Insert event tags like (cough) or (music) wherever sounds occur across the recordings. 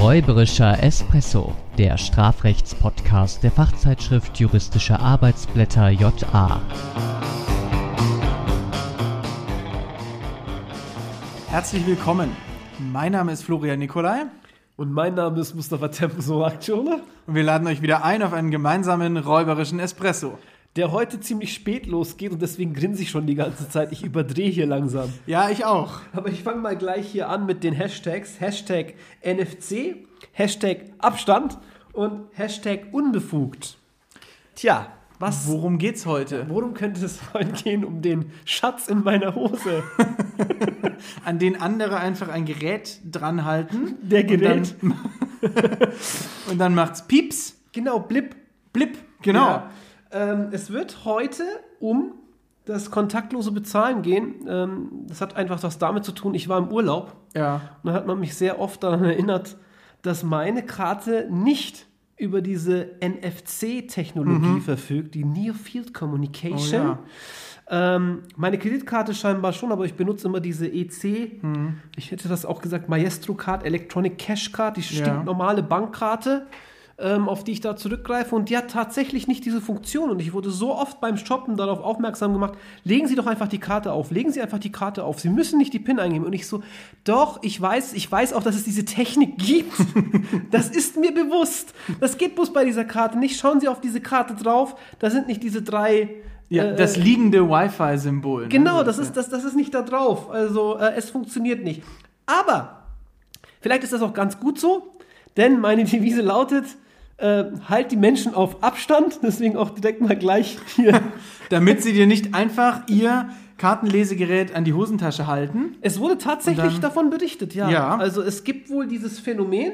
Räuberischer Espresso, der Strafrechtspodcast der Fachzeitschrift Juristische Arbeitsblätter JA. Herzlich willkommen. Mein Name ist Florian Nikolai Und mein Name ist Mustafa Tempo Aktione, und wir laden euch wieder ein auf einen gemeinsamen räuberischen Espresso. Der heute ziemlich spät losgeht und deswegen grinse ich schon die ganze Zeit. Ich überdrehe hier langsam. Ja, ich auch. Aber ich fange mal gleich hier an mit den Hashtags. Hashtag NFC, Hashtag Abstand und Hashtag unbefugt. Tja, was, Worum geht's heute? worum könnte es heute gehen? Um den Schatz in meiner Hose. (laughs) An den andere einfach ein Gerät dran halten. Der Gerät. Und dann, (laughs) und dann macht's Pieps. Genau, blip. Blip. Genau. Ja. Ähm, es wird heute um das kontaktlose Bezahlen gehen. Ähm, das hat einfach was damit zu tun, ich war im Urlaub Ja. und dann hat man mich sehr oft daran erinnert, dass meine Karte nicht über diese NFC-Technologie verfügt, die Near Field Communication. Mhm. Oh ähm, meine Kreditkarte scheinbar schon, aber ich benutze immer diese EC. Mhm. Ich hätte das auch gesagt, Maestro Card, Electronic Cash Card, die Ja. stinknormale Bankkarte, ähm, auf die ich da zurückgreife. Und die hat tatsächlich nicht diese Funktion. Und ich wurde so oft beim Shoppen darauf aufmerksam gemacht, legen Sie doch einfach die Karte auf, legen Sie einfach die Karte auf. Sie müssen nicht die PIN eingeben. Und ich so, doch, ich weiß, ich weiß auch, dass es diese Technik gibt. (laughs) das ist mir bewusst. Das geht bloß bei dieser Karte nicht. Schauen Sie auf diese Karte drauf. Da sind nicht diese drei. Ja, äh, das liegende Wi-Fi-Symbol. ne? Genau, das ist, das, das ist nicht da drauf. Also äh, es funktioniert nicht. Aber vielleicht ist das auch ganz gut so, denn meine (laughs) Devise lautet, äh, halt die Menschen auf Abstand. (laughs) Deswegen auch direkt mal gleich hier. (laughs) Damit sie dir nicht einfach ihr Kartenlesegerät an die Hosentasche halten. es wurde tatsächlich dann- davon berichtet, ja. Ja. Also es gibt wohl dieses Phänomen.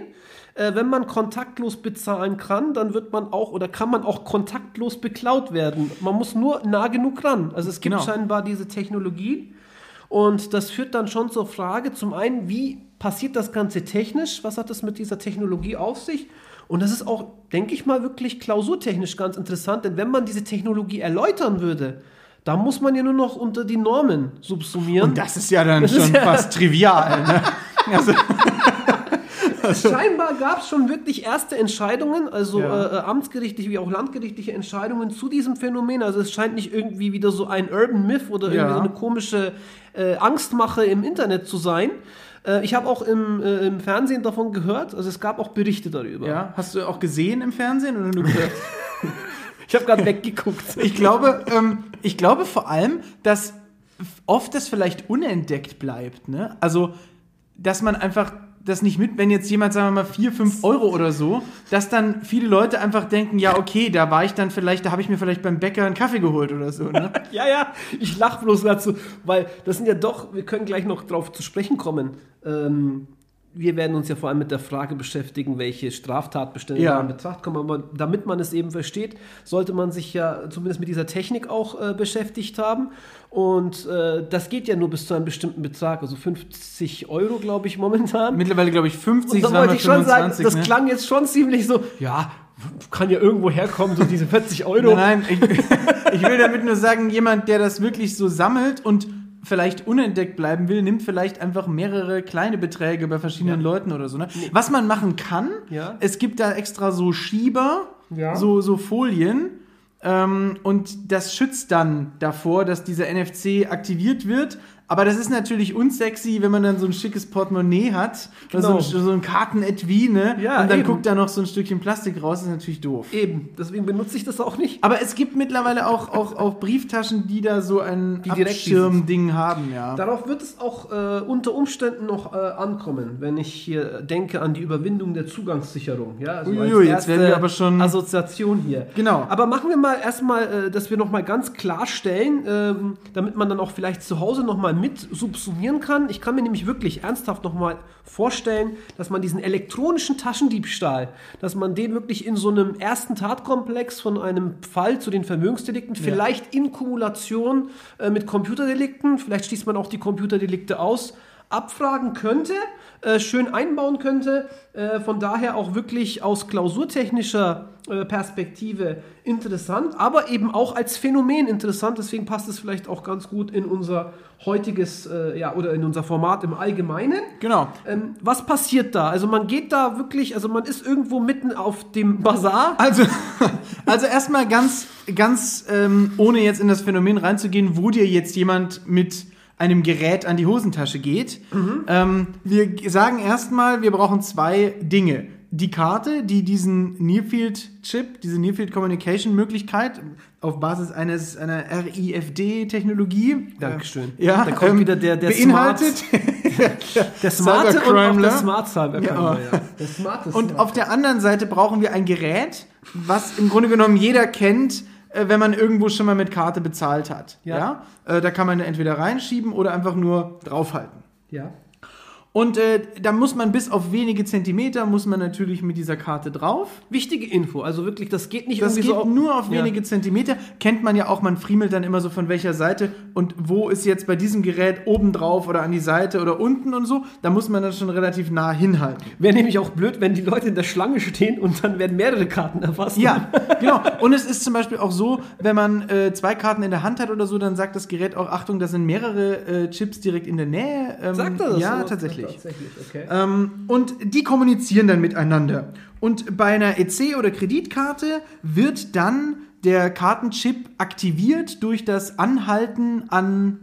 Äh, wenn man kontaktlos bezahlen kann, dann wird man auch oder kann man auch kontaktlos beklaut werden. Man muss nur nah genug ran. Also es gibt Genau. scheinbar diese Technologie. Und das führt dann schon zur Frage, zum einen, wie passiert das Ganze technisch? Was hat es mit dieser Technologie auf sich? Und das ist auch, denke ich mal, wirklich klausurtechnisch ganz interessant, denn wenn man diese Technologie erläutern würde, da muss man ja nur noch unter die Normen subsumieren. Und das ist ja dann Das schon ja- fast trivial. Ne? (laughs) Also, Scheinbar gab es schon wirklich erste Entscheidungen, also Ja. äh, äh, amtsgerichtliche wie auch landgerichtliche Entscheidungen zu diesem Phänomen. Also es scheint nicht irgendwie wieder so ein Urban Myth oder irgendwie Ja. so eine komische äh, Angstmache im Internet zu sein. Äh, ich habe auch im, äh, im Fernsehen davon gehört, also es gab auch Berichte darüber. ja, hast du auch gesehen im Fernsehen oder nur gehört? (laughs) Ich habe gerade weggeguckt. (laughs) Ich glaube, ähm, ich glaube vor allem, dass oft das vielleicht unentdeckt bleibt. Ne? Also, dass man einfach das nicht mit, wenn jetzt jemand, sagen wir mal, 4, 5 Euro oder so, dass dann viele Leute einfach denken, ja, okay, da war ich dann vielleicht, da habe ich mir vielleicht beim Bäcker einen Kaffee geholt oder so. Ne? (laughs) Ja, ja, ich lache bloß dazu, weil das sind ja doch, wir können gleich noch drauf zu sprechen kommen. Ähm, wir werden uns ja vor allem mit der Frage beschäftigen, welche Straftatbestände Ja. da in Betracht kommen. Aber damit man es eben versteht, sollte man sich ja zumindest mit dieser Technik auch äh, beschäftigt haben. Und äh, das geht ja nur bis zu einem bestimmten Betrag, also 50 Euro, glaube ich, momentan. Mittlerweile, glaube ich, 50, Und da wollte ich schon sagen, 25. das ne? klang jetzt schon ziemlich so, ja, kann ja irgendwo herkommen, so diese 40 Euro. Nein, nein, ich, (laughs) ich will damit nur sagen, jemand, der das wirklich so sammelt und vielleicht unentdeckt bleiben will, nimmt vielleicht einfach mehrere kleine Beträge bei verschiedenen Ja. Leuten oder so. Ne? Was man machen kann, Ja. es gibt da extra so Schieber, Ja. so, so Folien. Ähm, und das schützt dann davor, dass dieser NFC aktiviert wird. Aber das ist natürlich unsexy, wenn man dann so ein schickes Portemonnaie hat, oder Genau. so ein, so ein Kartenetui, ne? Ja, und dann eben. guckt da noch so ein Stückchen Plastik raus, ist natürlich doof. Eben, deswegen benutze ich das auch nicht. Aber es gibt mittlerweile auch, auch, auch Brieftaschen, die da so ein Abschirmding haben, ja. Darauf wird es auch äh, unter Umständen noch äh, ankommen, wenn ich hier denke an die Überwindung der Zugangssicherung. Ja, also Uiui, jetzt werden wir aber schon- Assoziation hier. Genau. Aber machen wir mal erstmal, äh, dass wir nochmal ganz klarstellen, ähm, damit man dann auch vielleicht zu Hause nochmal mit subsumieren kann. Ich kann mir nämlich wirklich ernsthaft nochmal vorstellen, dass man diesen elektronischen Taschendiebstahl, dass man den wirklich in so einem ersten Tatkomplex von einem Fall zu den Vermögensdelikten, vielleicht in Kumulation äh, mit Computerdelikten, vielleicht schließt man auch die Computerdelikte aus, abfragen könnte, äh, schön einbauen könnte. Äh, von daher auch wirklich aus klausurtechnischer äh, Perspektive interessant, aber eben auch als Phänomen interessant. Deswegen passt es vielleicht auch ganz gut in unser heutiges, äh, ja, oder in unser Format im Allgemeinen. Genau. Ähm, was passiert da? Also man geht da wirklich, also man ist irgendwo mitten auf dem Bazar. Also, (laughs) also erstmal ganz, ganz ähm, ohne jetzt in das Phänomen reinzugehen, wo dir jetzt jemand mit einem Gerät an die Hosentasche geht. Ähm, wir sagen erstmal, wir brauchen zwei Dinge. Die Karte, die diesen Nearfield-Chip, diese Nearfield Communication Möglichkeit auf Basis eines einer RIFD-Technologie, Dankeschön. äh, ja, Da kommt ähm, wieder der- der beinhaltet. (laughs) Der smarte und der ne? Smart Cyber Ja. Der smarte Und Smart. auf der anderen Seite brauchen wir ein Gerät, was im Grunde genommen jeder kennt, wenn man irgendwo schon mal mit Karte bezahlt hat. Ja. Ja. Äh, da kann man entweder reinschieben oder einfach nur draufhalten. ja. Und äh, da muss man bis auf wenige Zentimeter muss man natürlich mit dieser Karte drauf. Wichtige Info, also wirklich, das geht nicht Das irgendwie geht so nur auf Ja. wenige Zentimeter. Kennt man ja auch, man friemelt dann immer so von welcher Seite und wo ist jetzt bei diesem Gerät oben drauf oder an die Seite oder unten und so. Da muss man das schon relativ nah hinhalten. Wäre nämlich auch blöd, wenn die Leute in der Schlange stehen und dann werden mehrere Karten erfasst. Ja, genau. Und es ist zum Beispiel auch so, wenn man äh, zwei Karten in der Hand hat oder so, dann sagt das Gerät auch, Achtung, da sind mehrere äh, Chips direkt in der Nähe. Ähm, Sagt er das? Ja, so? tatsächlich. Tatsächlich, okay. Ähm, und die kommunizieren dann miteinander. Und bei einer EC- oder Kreditkarte wird dann der Kartenchip aktiviert durch das Anhalten an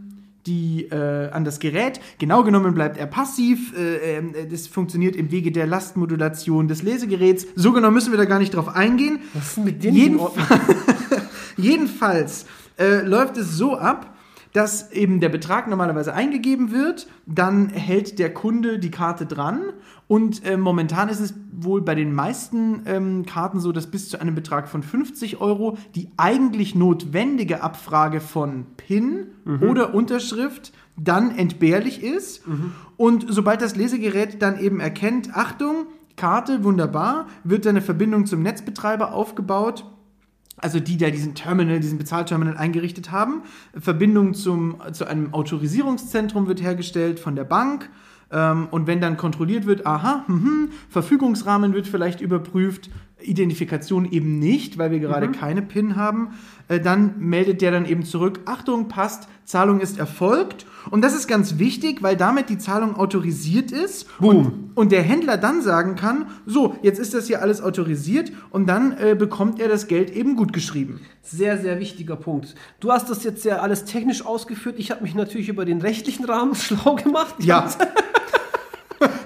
die, äh, an das Gerät. Genau genommen bleibt er passiv. Äh, ähm, das funktioniert im Wege der Lastmodulation des Lesegeräts. So genau müssen wir da gar nicht drauf eingehen. Was ist mit in Jedenf? (laughs) Jedenfalls äh, läuft es so ab, dass eben der Betrag normalerweise eingegeben wird, dann hält der Kunde die Karte dran. Und äh, momentan ist es wohl bei den meisten ähm, Karten so, dass bis zu einem Betrag von 50 Euro die eigentlich notwendige Abfrage von PIN oder Unterschrift dann entbehrlich ist. Und sobald das Lesegerät dann eben erkennt, Achtung, Karte, wunderbar, wird dann eine Verbindung zum Netzbetreiber aufgebaut also die, da diesen Terminal, diesen Bezahlterminal eingerichtet haben. Verbindung zum, zu einem Autorisierungszentrum wird hergestellt von der Bank. Ähm, und wenn dann kontrolliert wird, aha, mhm, Verfügungsrahmen wird vielleicht überprüft, Identifikation eben nicht, weil wir gerade keine PIN haben, äh, dann meldet der dann eben zurück, Achtung, passt, Zahlung ist erfolgt. Und das ist ganz wichtig, weil damit die Zahlung autorisiert ist und, und der Händler dann sagen kann, so, jetzt ist das hier alles autorisiert und dann äh, bekommt er das Geld eben gut geschrieben. Sehr, sehr wichtiger Punkt. Du hast das jetzt ja alles technisch ausgeführt. Ich habe mich natürlich über den rechtlichen Rahmen (laughs) schlau gemacht. Ja, (laughs)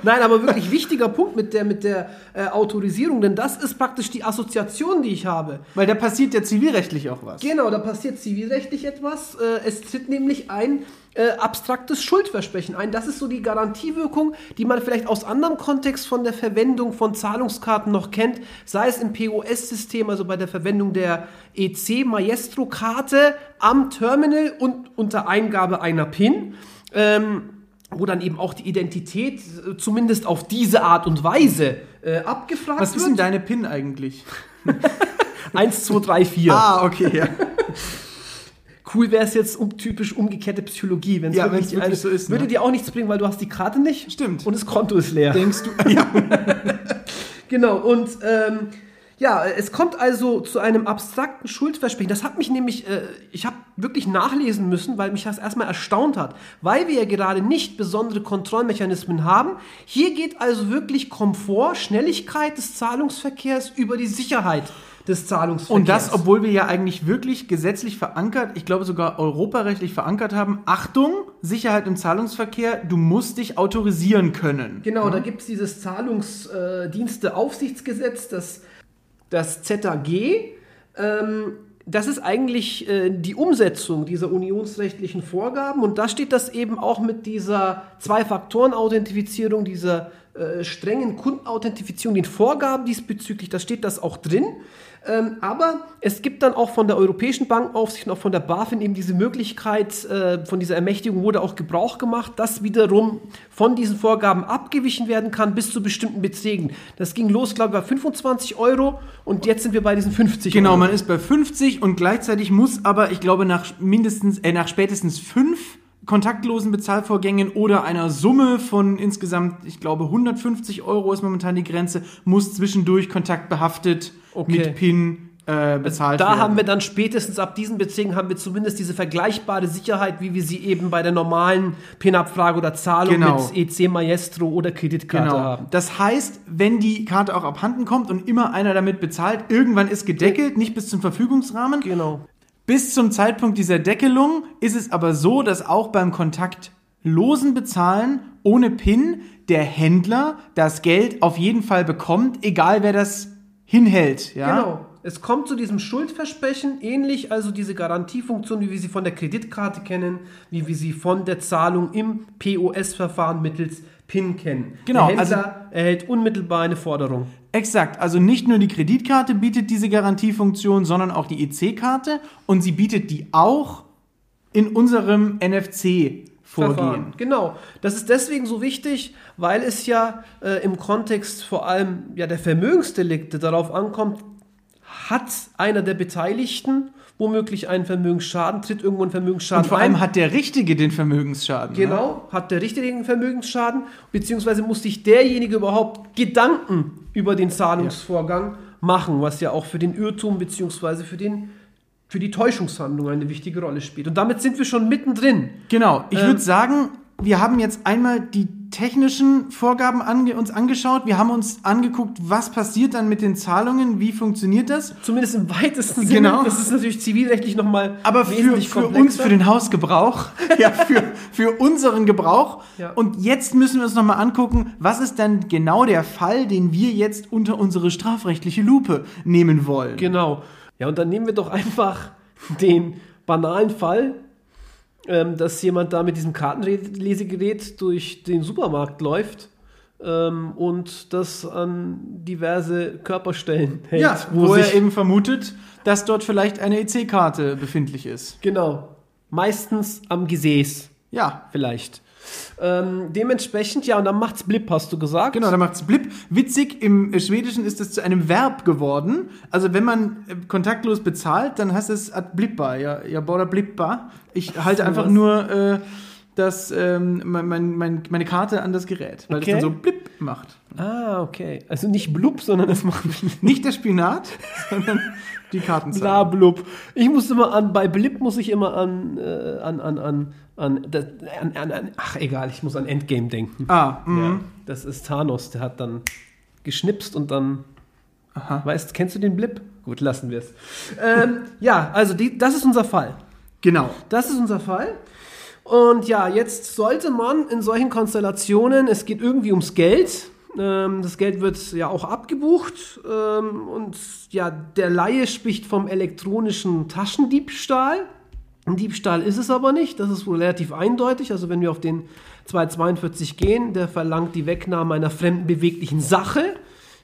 Nein, aber wirklich wichtiger Punkt mit der, mit der äh, Autorisierung, denn das ist praktisch die Assoziation, die ich habe. weil da passiert ja zivilrechtlich auch was. Genau, da passiert zivilrechtlich etwas. Äh, es tritt nämlich ein äh, abstraktes Schuldversprechen ein. Das ist so die Garantiewirkung, die man vielleicht aus anderem Kontext von der Verwendung von Zahlungskarten noch kennt, sei es im POS-System, also bei der Verwendung der EC Maestro-Karte am Terminal und unter Eingabe einer PIN. Ähm, wo dann eben auch die Identität äh, zumindest auf diese Art und Weise äh, abgefragt Was ist wird. denn deine PIN eigentlich? 1, 2, 3, 4. Ah, okay, ja. (laughs) Cool wäre es jetzt um, typisch umgekehrte Psychologie, wenn es Ja, wirklich, wirklich eine- so ist, ne? Würde dir auch nichts bringen, weil du hast die Karte nicht. Stimmt. Und das Konto ist leer. Denkst du? Ja. (laughs) (laughs) Genau. Und ähm, ja, es kommt also zu einem abstrakten Schuldversprechen. Das hat mich nämlich, äh, ich habe wirklich nachlesen müssen, weil mich das erstmal erstaunt hat, weil wir ja gerade nicht besondere Kontrollmechanismen haben. Hier geht also wirklich Komfort, Schnelligkeit des Zahlungsverkehrs über die Sicherheit des Zahlungsverkehrs. Und das, obwohl wir ja eigentlich wirklich gesetzlich verankert, ich glaube sogar europarechtlich verankert haben, Achtung, Sicherheit im Zahlungsverkehr, du musst dich autorisieren können. Genau, da gibt es dieses Zahlungsdiensteaufsichtsgesetz, das, das ZAG. Ähm, das ist eigentlich äh, die Umsetzung dieser unionsrechtlichen Vorgaben und da steht das eben auch mit dieser Zwei-Faktoren-Authentifizierung, dieser äh, strengen Kundenauthentifizierung, den Vorgaben diesbezüglich, da steht das auch drin. Ähm, aber es gibt dann auch von der Europäischen Bankenaufsicht und auch von der BaFin eben diese Möglichkeit, äh, von dieser Ermächtigung wurde auch Gebrauch gemacht, dass wiederum von diesen Vorgaben abgewichen werden kann bis zu bestimmten Beträgen. Das ging los, glaube ich, bei 25 Euro und jetzt sind wir bei diesen 50 Genau, Euro. man ist bei 50 und gleichzeitig muss aber, ich glaube, nach mindestens, äh, nach spätestens fünf kontaktlosen Bezahlvorgängen oder einer Summe von insgesamt, ich glaube, 150 Euro ist momentan die Grenze, muss zwischendurch kontaktbehaftet Okay. mit PIN äh, bezahlt Da werden. haben wir dann spätestens ab diesen Bezirken haben wir zumindest diese vergleichbare Sicherheit, wie wir sie eben bei der normalen PIN-Abfrage oder Zahlung Genau. mit EC Maestro oder Kreditkarte Genau. haben. Das heißt, wenn die Karte auch abhanden kommt und immer einer damit bezahlt, irgendwann ist gedeckelt, nicht bis zum Verfügungsrahmen. Genau. Bis zum Zeitpunkt dieser Deckelung ist es aber so, dass auch beim kontaktlosen Bezahlen ohne PIN der Händler das Geld auf jeden Fall bekommt, egal wer das hinhält. Ja? Genau. Es kommt zu diesem Schuldversprechen, ähnlich also diese Garantiefunktion, wie wir sie von der Kreditkarte kennen, wie wir sie von der Zahlung im POS-Verfahren mittels PIN kennen. Genau, Der Händler erhält unmittelbar eine Forderung. Exakt. Also nicht nur die Kreditkarte bietet diese Garantiefunktion, sondern auch die EC-Karte und sie bietet die auch in unserem NFC-Vorgehen. Verfahren. Genau. Das ist deswegen so wichtig, weil es ja äh, im Kontext vor allem ja, der Vermögensdelikte darauf ankommt, hat einer der Beteiligten womöglich einen Vermögensschaden, tritt irgendwo ein Vermögensschaden Und vor ein. allem hat der Richtige den Vermögensschaden. Ne? Genau, hat der Richtige den Vermögensschaden, beziehungsweise muss sich derjenige überhaupt Gedanken über den Zahlungsvorgang machen, was ja auch für den Irrtum beziehungsweise für, den, für die Täuschungshandlung eine wichtige Rolle spielt. Und damit sind wir schon mittendrin. Genau. Ich Ähm, würde sagen, wir haben jetzt einmal die technischen Vorgaben ange uns angeschaut. Wir haben uns angeguckt, was passiert dann mit den Zahlungen, wie funktioniert das. Zumindest im weitesten Sinne. Genau. Das ist natürlich zivilrechtlich nochmal Aber für, für komplexer. uns, für den Hausgebrauch, (laughs) ja, für, für unseren Gebrauch. Ja. Und jetzt müssen wir uns nochmal angucken, was ist dann genau der Fall, den wir jetzt unter unsere strafrechtliche Lupe nehmen wollen. Genau. Ja, und dann nehmen wir doch einfach den banalen Fall, ähm, dass jemand da mit diesem Kartenlesegerät durch den Supermarkt läuft ähm, und das an diverse Körperstellen (laughs) hält. Ja, wo, sich, er eben vermutet, dass dort vielleicht eine EC-Karte befindlich ist. Genau. Meistens am Gesäß, Ja, vielleicht. Ähm, dementsprechend, ja, und dann macht's Blip, hast du gesagt. Genau, da macht's blip. Witzig, im Schwedischen ist es zu einem Verb geworden. Also wenn man äh, kontaktlos bezahlt, dann heißt es ad blippa, ja, ja bara blippa. Ich halte einfach nur äh, das, ähm, mein, mein, mein, meine Karte an das Gerät, weil Okay. es dann so blip macht. Ah, okay. Also nicht Blub, sondern es macht Nicht der Spinat, (laughs) sondern die Bla Kartenzahl. blub. Ich muss immer an, bei Blip muss ich immer an, äh, an, an, an, an, das- an, an, an, ach egal, ich muss an Endgame denken. Ah, mhm. Ja, das ist Thanos, der hat dann geschnipst und dann, Aha. weißt, kennst du den Blip? Gut, lassen wir es. Ähm, ja, also die, das ist unser Fall. Genau. Das ist unser Fall. Und ja, jetzt sollte man in solchen Konstellationen, es geht irgendwie ums Geld. Ähm, das Geld wird ja auch abgebucht. Ähm, und ja, der Laie spricht vom elektronischen Taschendiebstahl. Ein Diebstahl ist es aber nicht. Das ist wohl relativ eindeutig. Also wenn wir auf den 242 gehen, der verlangt die Wegnahme einer fremden beweglichen Sache.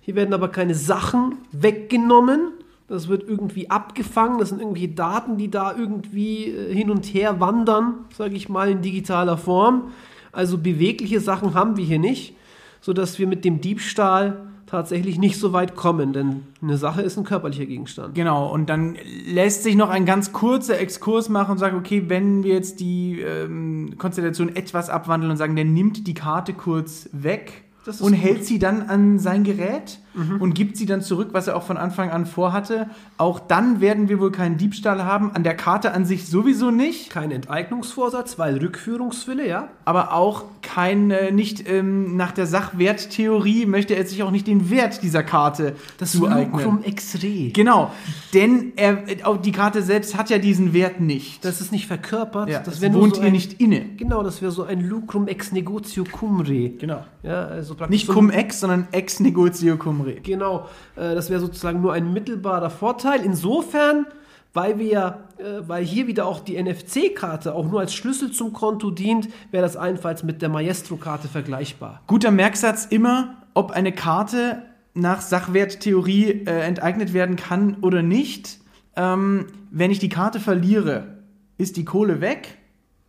Hier werden aber keine Sachen weggenommen. Das wird irgendwie abgefangen. Das sind irgendwelche Daten, die da irgendwie äh, hin und her wandern, sage ich mal, in digitaler Form. Also bewegliche Sachen haben wir hier nicht, sodass wir mit dem Diebstahl tatsächlich nicht so weit kommen. Denn eine Sache ist ein körperlicher Gegenstand. Genau, und dann lässt sich noch ein ganz kurzer Exkurs machen und sagen, okay, wenn wir jetzt die ähm, Konstellation etwas abwandeln und sagen, der nimmt die Karte kurz weg und gut. Hält sie dann an sein Gerät und gibt sie dann zurück, was er auch von Anfang an vorhatte, auch dann werden wir wohl keinen Diebstahl haben, an der Karte an sich sowieso nicht, Kein Enteignungsvorsatz, weil Rückführungswille, ja. aber auch kein, äh, nicht ähm, nach der Sachwerttheorie möchte er sich auch nicht den Wert dieser Karte zueignen. ex-re. Genau, denn er, auch die Karte selbst hat ja diesen Wert nicht. Das ist nicht verkörpert. ja, das das wohnt so ihr ein, nicht inne. Genau, das wäre so ein Lucrum ex negotio cum re. Genau. Ja, also Nicht cum ex, sondern ex negotio cum re. Genau, äh, das wäre sozusagen nur ein mittelbarer Vorteil. Insofern, weil wir äh, weil hier wieder auch die NFC-Karte auch nur als Schlüssel zum Konto dient, wäre das allenfalls mit der Maestro-Karte vergleichbar. Guter Merksatz immer, ob eine Karte nach Sachwerttheorie äh, enteignet werden kann oder nicht. Ähm, wenn ich die Karte verliere, ist die Kohle weg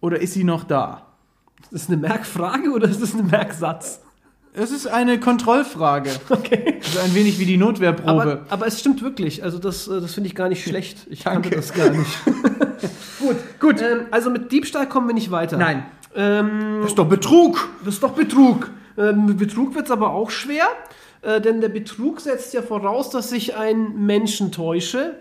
oder ist sie noch da? Ist das eine Merkfrage oder ist das ein Merksatz? Es ist eine Kontrollfrage. (laughs) Okay. So ein wenig wie die Notwehrprobe. Aber, aber es stimmt wirklich. Also das, äh, das finde ich gar nicht schlecht. Ich Danke. kannte das gar nicht. (laughs) gut, gut. Ähm, also mit Diebstahl kommen wir nicht weiter. Nein. Ähm, Das ist doch Betrug. das ist doch Betrug. Ähm, mit Betrug wird es aber auch schwer, äh, denn der Betrug setzt ja voraus, dass ich einen Menschen täusche.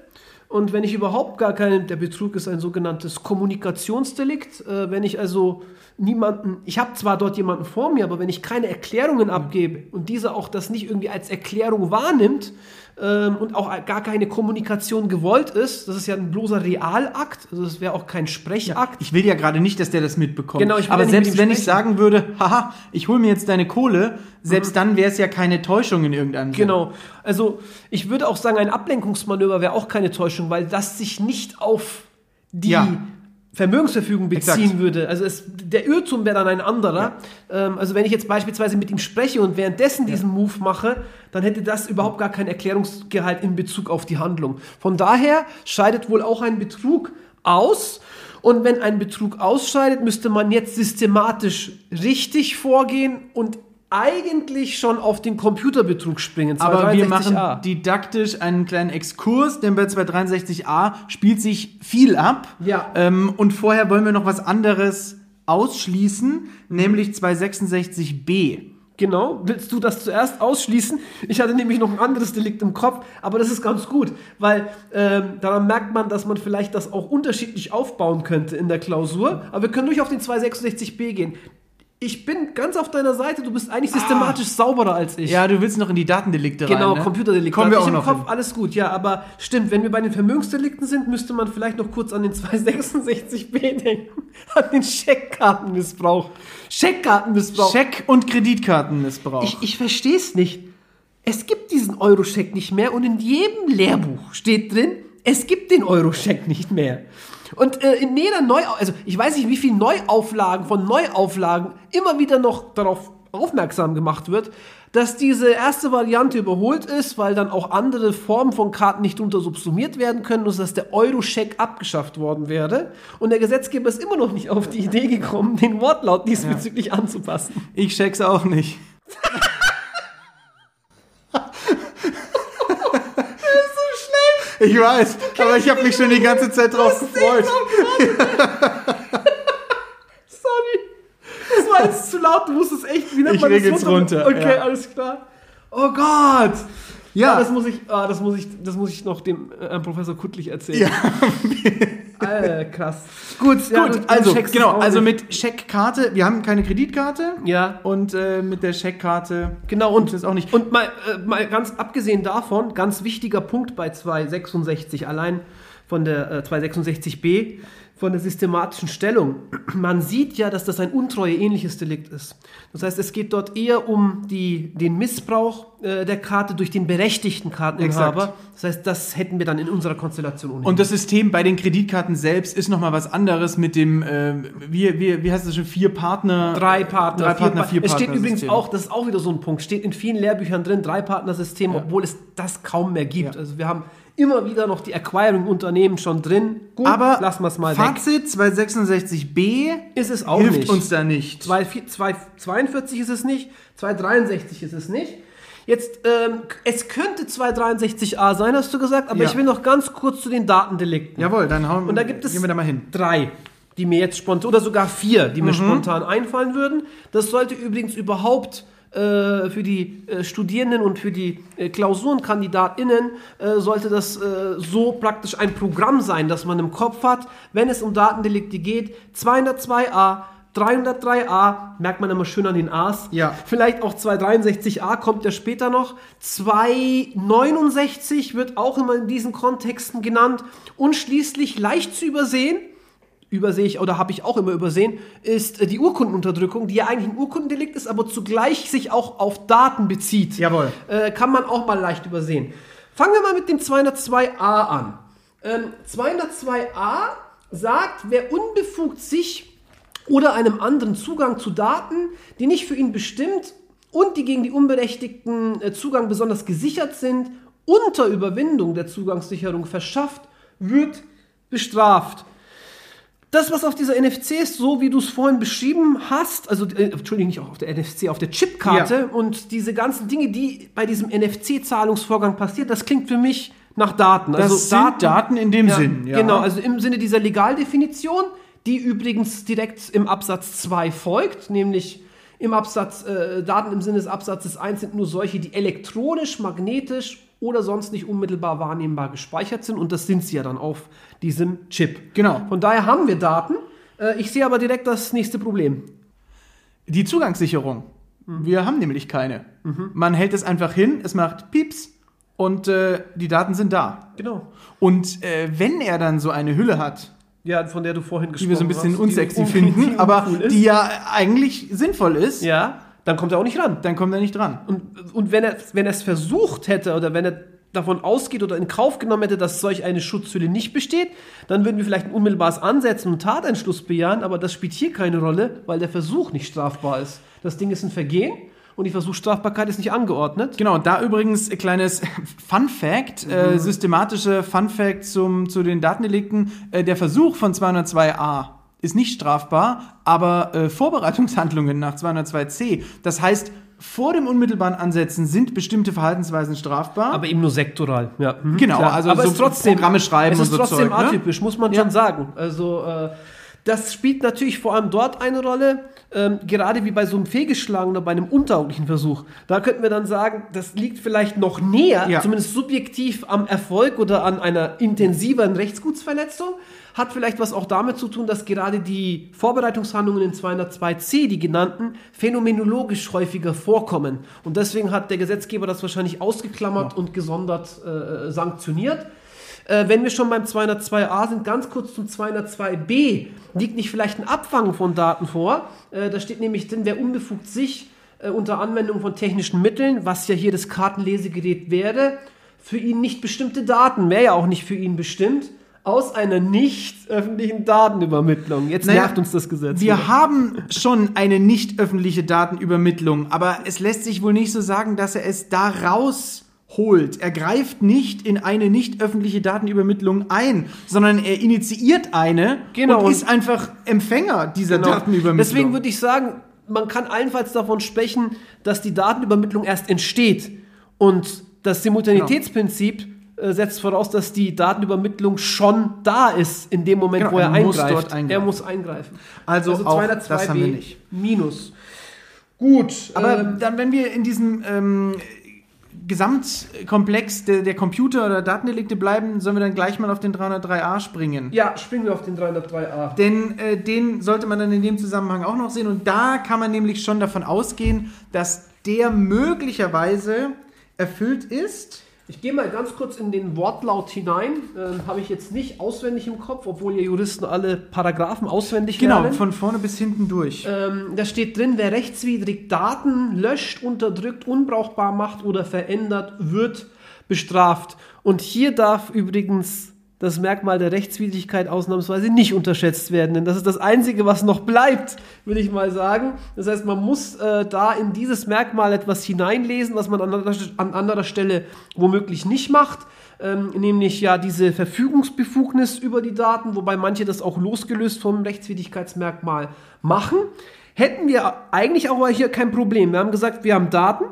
Und wenn ich überhaupt gar keinen, der Betrug ist ein sogenanntes Kommunikationsdelikt, äh, wenn ich also niemanden, ich habe zwar dort jemanden vor mir, aber wenn ich keine Erklärungen abgebe und dieser auch das nicht irgendwie als Erklärung wahrnimmt ähm, und auch gar keine Kommunikation gewollt ist, das ist ja ein bloßer Realakt, also das wäre auch kein Sprechakt. Ich will ja gerade nicht, dass der das mitbekommt. Genau, ich will Aber ja selbst wenn ich sprechen. sagen würde, haha, ich hole mir jetzt deine Kohle, selbst dann wäre es ja keine Täuschung in irgendeinem Sinne. Genau. Also ich würde auch sagen, ein Ablenkungsmanöver wäre auch keine Täuschung, weil das sich nicht auf die Ja. Vermögensverfügung beziehen Exakt. würde. Also es, der Irrtum wäre dann ein anderer. Ähm, also wenn ich jetzt beispielsweise mit ihm spreche und währenddessen diesen Move mache, dann hätte das überhaupt gar keinen Erklärungsgehalt in Bezug auf die Handlung. Von daher scheidet wohl auch ein Betrug aus. Und wenn ein Betrug ausscheidet, müsste man jetzt systematisch richtig vorgehen und eigentlich schon auf den Computerbetrug springen. Aber wir 263a. machen didaktisch einen kleinen Exkurs, denn bei 263a spielt sich viel ab. Ja. Ähm, und vorher wollen wir noch was anderes ausschließen, nämlich 266b. Genau, willst du das zuerst ausschließen? Ich hatte nämlich noch ein anderes Delikt im Kopf, aber das ist ganz gut, weil ähm, daran merkt man, dass man vielleicht das auch unterschiedlich aufbauen könnte in der Klausur. Aber wir können durch auf den 266b gehen. Ich bin ganz auf deiner Seite, du bist eigentlich systematisch sauberer als ich. Ja, du willst noch in die Datendelikte Genau, rein. ne? Computerdelikte. Kommen wir auch ich noch im Kopf, hin. alles gut, ja, aber stimmt, wenn wir bei den Vermögensdelikten sind, müsste man vielleicht noch kurz an den 266b denken, (laughs) an den Scheckkartenmissbrauch. Scheckkartenmissbrauch. Scheck- und Kreditkartenmissbrauch. Ich, ich verstehe es nicht. Es gibt diesen Euro-Scheck nicht mehr und in jedem Lehrbuch steht drin, es gibt den Euro-Scheck nicht mehr. Und äh, in jeder Neu, also ich weiß nicht, wie viele Neuauflagen von Neuauflagen immer wieder noch darauf aufmerksam gemacht wird, dass diese erste Variante überholt ist, weil dann auch andere Formen von Karten nicht drunter subsumiert werden können und dass der Euro-Scheck abgeschafft worden wäre. Und der Gesetzgeber ist immer noch nicht auf die Idee gekommen, den Wortlaut diesbezüglich anzupassen. Ich check's auch nicht. (laughs) Ich weiß, aber ich habe mich schon die ganze Zeit drauf gefreut. (laughs) Sorry. Das war jetzt zu laut, du musst es echt, wie nennt Ich das regel's runter, Okay, ja. alles klar. Oh Gott. Ja, Ja. das muss ich, ah, das muss ich, das muss ich noch dem äh, Professor Kuttlich erzählen. Ja. (laughs) Alter, krass. Gut, ja, Gut, also genau, also mit Scheckkarte, wir haben keine Kreditkarte Ja. und äh, mit der Scheckkarte Genau, und, das auch nicht. und mal, äh, mal ganz abgesehen davon, ganz wichtiger Punkt bei 266, allein von der äh, 266b, von der systematischen Stellung. (clears throat) Man sieht ja, dass das ein Untreue-ähnliches Delikt ist. Das heißt, es geht dort eher um die, den Missbrauch äh, der Karte durch den berechtigten Karteninhaber. Exakt. Das heißt, das hätten wir dann in unserer Konstellation ohnehin. Und das System bei den Kreditkarten selbst ist nochmal was anderes mit dem, äh, wie, wie, wie heißt das schon, vier Partner? Drei Partner, Drei Partner, Pa- vier Es steht Partner übrigens auch, das ist auch wieder so ein Punkt, steht in vielen Lehrbüchern drin, Drei-Partner-System, obwohl es das kaum mehr gibt. Ja. Also wir haben immer wieder noch die Acquiring-Unternehmen schon drin. Gut, Aber lassen wir es mal weg. Fazit, 266b Ist es auch hilft nicht. uns da nicht. 2, 42 ist es nicht, 263 ist es nicht. Jetzt, ähm, es könnte 263a sein, hast du gesagt, aber Ja. ich will noch ganz kurz zu den Datendelikten. Jawohl, dann hauen, Und da gibt es gehen wir da mal hin. drei, die mir jetzt spontan, oder sogar vier, die Mhm. mir spontan einfallen würden. Das sollte übrigens überhaupt für die äh, Studierenden und für die äh, KlausurenkandidatInnen äh, sollte das äh, so praktisch ein Programm sein, das man im Kopf hat, wenn es um Datendelikte geht. 202a, 303a, merkt man immer schön an den A's. Ja. Vielleicht auch 263a kommt ja später noch. 269 wird auch immer in diesen Kontexten genannt. Und schließlich leicht zu übersehen, übersehe ich oder habe ich auch immer übersehen, ist äh, die Urkundenunterdrückung, die ja eigentlich ein Urkundendelikt ist, aber zugleich sich auch auf Daten bezieht. Jawohl. Äh, kann man auch mal leicht übersehen. Fangen wir mal mit dem 202a an. Ähm, 202a sagt, wer unbefugt sich oder einem anderen Zugang zu Daten, die nicht für ihn bestimmt und die gegen die unberechtigten äh, Zugang besonders gesichert sind, unter Überwindung der Zugangssicherung verschafft, wird bestraft. Das, was auf dieser NFC ist, so wie du es vorhin beschrieben hast, also, äh, Entschuldigung, nicht auf der NFC, auf der Chipkarte Ja. und diese ganzen Dinge, die bei diesem NFC-Zahlungsvorgang passiert, das klingt für mich nach Daten. Das also sind Daten in dem Sinn, ja. Genau, also im Sinne dieser Legaldefinition, die übrigens direkt im Absatz 2 folgt, nämlich im Absatz, äh, Daten im Sinne des Absatzes 1 sind nur solche, die elektronisch, magnetisch oder sonst nicht unmittelbar wahrnehmbar gespeichert sind und das sind sie ja dann auf diesem Chip. Genau. Von daher haben wir Daten. Äh, ich sehe aber direkt das nächste Problem. Die Zugangssicherung. Wir haben nämlich keine. Man hält es einfach hin, es macht Pieps und äh, die Daten sind da. Genau. Und äh, wenn er dann so eine Hülle hat, Ja, von der du vorhin die gesprochen wir so ein bisschen hast, die unsexy un- finden, (laughs) die aber ist, die ja eigentlich sinnvoll ist, ja, dann kommt er auch nicht ran. dann kommt er nicht dran. Und, und wenn er wenn er es versucht hätte oder wenn er davon ausgeht oder in Kauf genommen hätte, dass solch eine Schutzhülle nicht besteht, dann würden wir vielleicht ein unmittelbares Ansetzen und Tatentschluss bejahen, aber das spielt hier keine Rolle, weil der Versuch nicht strafbar ist. Das Ding ist ein Vergehen und die Versuchsstrafbarkeit ist nicht angeordnet. Genau, und da übrigens ein kleines (laughs) Fun Fact, äh, systematische Fun Fact zum, zu den Datendelikten. Äh, der Versuch von 202a ist nicht strafbar, aber äh, Vorbereitungshandlungen nach 202c, das heißt, vor dem unmittelbaren Ansetzen sind bestimmte Verhaltensweisen strafbar. Aber eben nur sektoral, ja. Mhm, Genau, also aber so trotzdem, Programme schreiben es und ist so trotzdem Zeug, ne? atypisch, muss man Ja. schon sagen. Also äh, das spielt natürlich vor allem dort eine Rolle, ähm, gerade wie bei so einem fehlgeschlagenen oder bei einem untauglichen Versuch. Da könnten wir dann sagen, das liegt vielleicht noch näher, Ja. zumindest subjektiv am Erfolg oder an einer intensiveren Rechtsgutsverletzung. Hat vielleicht was auch damit zu tun, dass gerade die Vorbereitungshandlungen in 202c, die genannten, phänomenologisch häufiger vorkommen. Und deswegen hat der Gesetzgeber das wahrscheinlich ausgeklammert und gesondert äh, sanktioniert. Äh, wenn wir schon beim 202a sind, ganz kurz zum 202b, liegt nicht vielleicht ein Abfangen von Daten vor. Äh, da steht nämlich drin, wer unbefugt sich äh, unter Anwendung von technischen Mitteln, was ja hier das Kartenlesegerät wäre, für ihn nicht bestimmte Daten, wäre ja auch nicht für ihn bestimmt, aus einer nicht öffentlichen Datenübermittlung. Jetzt Naja, nervt uns das Gesetz. Wir wieder. haben schon eine nicht öffentliche Datenübermittlung, aber es lässt sich wohl nicht so sagen, dass er es da rausholt. Er greift nicht in eine nicht öffentliche Datenübermittlung ein, sondern er initiiert eine Genau, und ist einfach Empfänger dieser Genau. Datenübermittlung. Deswegen würde ich sagen, man kann allenfalls davon sprechen, dass die Datenübermittlung erst entsteht. Und das Simultanitätsprinzip äh, setzt voraus, dass die Datenübermittlung schon da ist, in dem Moment, Genau, wo er, er muss eingreift. dort eingreifen. Er muss eingreifen. Also auch 202b das haben wir nicht. Minus. Gut. Aber ähm, dann, wenn wir in diesem ähm, Gesamtkomplex der, der Computer- oder Datendelikte bleiben, sollen wir dann gleich mal auf den 303a springen. ja, springen wir auf den 303a. Denn äh, den sollte man dann in dem Zusammenhang auch noch sehen. Und da kann man nämlich schon davon ausgehen, dass der möglicherweise erfüllt ist. Ich gehe mal ganz kurz in den Wortlaut hinein. Ähm, Habe ich jetzt nicht auswendig im Kopf, obwohl ihr Juristen alle Paragraphen auswendig Genau, lernen. von vorne bis hinten durch. Ähm, da steht drin, wer rechtswidrig Daten löscht, unterdrückt, unbrauchbar macht oder verändert, wird bestraft. Und hier darf übrigens das Merkmal der Rechtswidrigkeit ausnahmsweise nicht unterschätzt werden, denn das ist das Einzige, was noch bleibt, will ich mal sagen. Das heißt, man muss äh, da in dieses Merkmal etwas hineinlesen, was man an anderer, an anderer Stelle womöglich nicht macht ähm, nämlich ja diese Verfügungsbefugnis über die Daten, wobei manche das auch losgelöst vom Rechtswidrigkeitsmerkmal machen. Hätten wir eigentlich auch hier kein Problem. Wir haben gesagt, wir haben Daten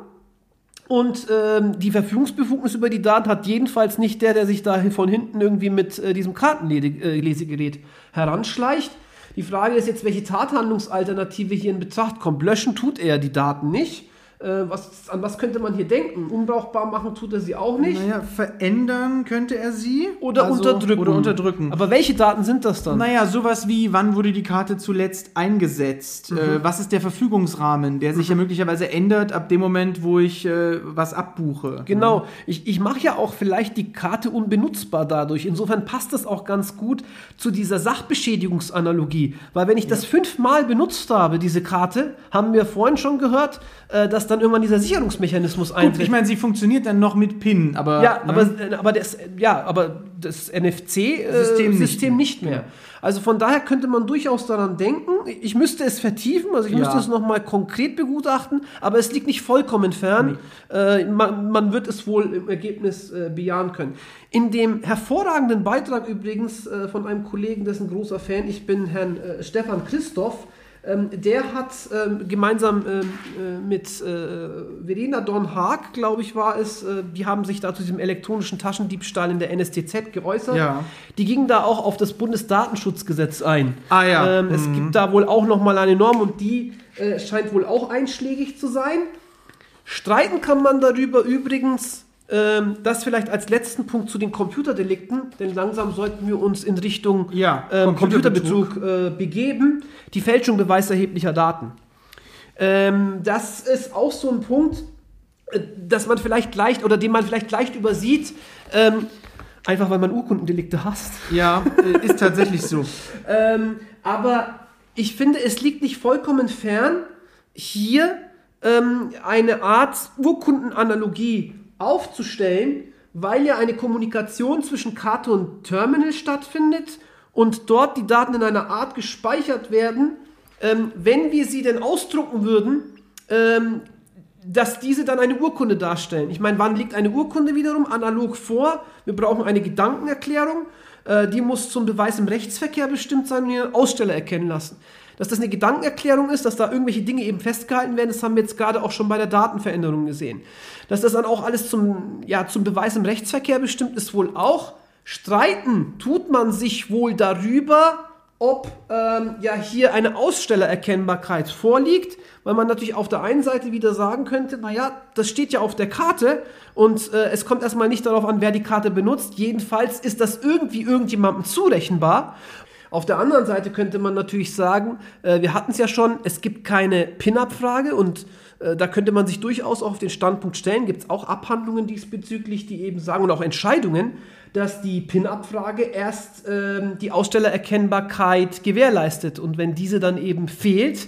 und ähm, die Verfügungsbefugnis über die Daten hat jedenfalls nicht der, der sich da von hinten irgendwie mit äh, diesem Kartenlesegerät heranschleicht. Die Frage ist jetzt, welche Tathandlungsalternative hier in Betracht kommt. Löschen tut er die Daten nicht. Äh, was, an was könnte man hier denken? Unbrauchbar machen tut er sie auch nicht. Naja, verändern könnte er sie. Oder Also- unterdrücken. Oder unterdrücken. Aber welche Daten sind das dann? Naja, sowas wie, wann wurde die Karte zuletzt eingesetzt? Mhm. Äh, was ist der Verfügungsrahmen, der sich ja möglicherweise ändert ab dem Moment, wo ich äh, was abbuche? Genau, ich, ich mache ja auch vielleicht die Karte unbenutzbar dadurch. Insofern passt das auch ganz gut zu dieser Sachbeschädigungsanalogie. Weil wenn ich das fünfmal benutzt habe, diese Karte, haben wir vorhin schon gehört, äh, dass dann irgendwann dieser Sicherungsmechanismus Gut, eintritt. ich meine, sie funktioniert dann noch mit PIN, aber. ja, ne? aber, äh, aber, das, ja, aber das NFC-System System nicht nicht mehr. Also von daher könnte man durchaus daran denken. Ich müsste es vertiefen, also ich Ja. müsste es nochmal konkret begutachten, aber es liegt nicht vollkommen fern. Äh, man, man wird es wohl im Ergebnis äh, bejahen können. In dem hervorragenden Beitrag übrigens äh, von einem Kollegen, dessen großer Fan ich bin, Herrn äh, Stefan Christoph, Ähm, der hat ähm, gemeinsam ähm, äh, mit äh, Verena Dorn-Haag, glaube ich, war es, äh, die haben sich da zu diesem elektronischen Taschendiebstahl in der NSTZ geäußert. Ja. Die gingen da auch auf das Bundesdatenschutzgesetz ein. Ah, ja. Ähm, Es Mhm. gibt da wohl auch nochmal eine Norm und die äh, scheint wohl auch einschlägig zu sein. Streiten kann man darüber übrigens, ähm, das vielleicht als letzten Punkt zu den Computerdelikten, denn langsam sollten wir uns in Richtung Ja, ähm, Computerbetrug. Computerbetrug äh, begeben. Die Fälschung beweiserheblicher Daten. Ähm, das ist auch so ein Punkt, äh, dass man vielleicht leicht oder den man vielleicht leicht übersieht, ähm, einfach weil man Urkundendelikte hasst. Ja, äh, ist tatsächlich so. (laughs) Ähm, aber ich finde, es liegt nicht vollkommen fern, hier ähm, eine Art Urkundenanalogie aufzustellen, weil ja eine Kommunikation zwischen Karte und Terminal stattfindet und dort die Daten in einer Art gespeichert werden, ähm, wenn wir sie denn ausdrucken würden, ähm, dass diese dann eine Urkunde darstellen. Ich meine, wann liegt eine Urkunde wiederum analog vor? Wir brauchen eine Gedankenerklärung, äh, die muss zum Beweis im Rechtsverkehr bestimmt sein und den Aussteller erkennen lassen. Dass das eine Gedankenerklärung ist, dass da irgendwelche Dinge eben festgehalten werden, das haben wir jetzt gerade auch schon bei der Datenveränderung gesehen. Dass das dann auch alles zum, ja, zum Beweis im Rechtsverkehr bestimmt ist, wohl auch. Streiten tut man sich wohl darüber, ob ähm, ja hier eine Ausstellererkennbarkeit vorliegt, weil man natürlich auf der einen Seite wieder sagen könnte, naja, das steht ja auf der Karte und äh, es kommt erstmal nicht darauf an, wer die Karte benutzt. Jedenfalls ist das irgendwie irgendjemandem zurechenbar. Auf der anderen Seite könnte man natürlich sagen, äh, wir hatten es ja schon, es gibt keine Pin-Up-Frage und äh, da könnte man sich durchaus auch auf den Standpunkt stellen, gibt es auch Abhandlungen diesbezüglich, die eben sagen und auch Entscheidungen, dass die Pin-Up-Frage erst ähm, die Ausstellererkennbarkeit gewährleistet. Und wenn diese dann eben fehlt,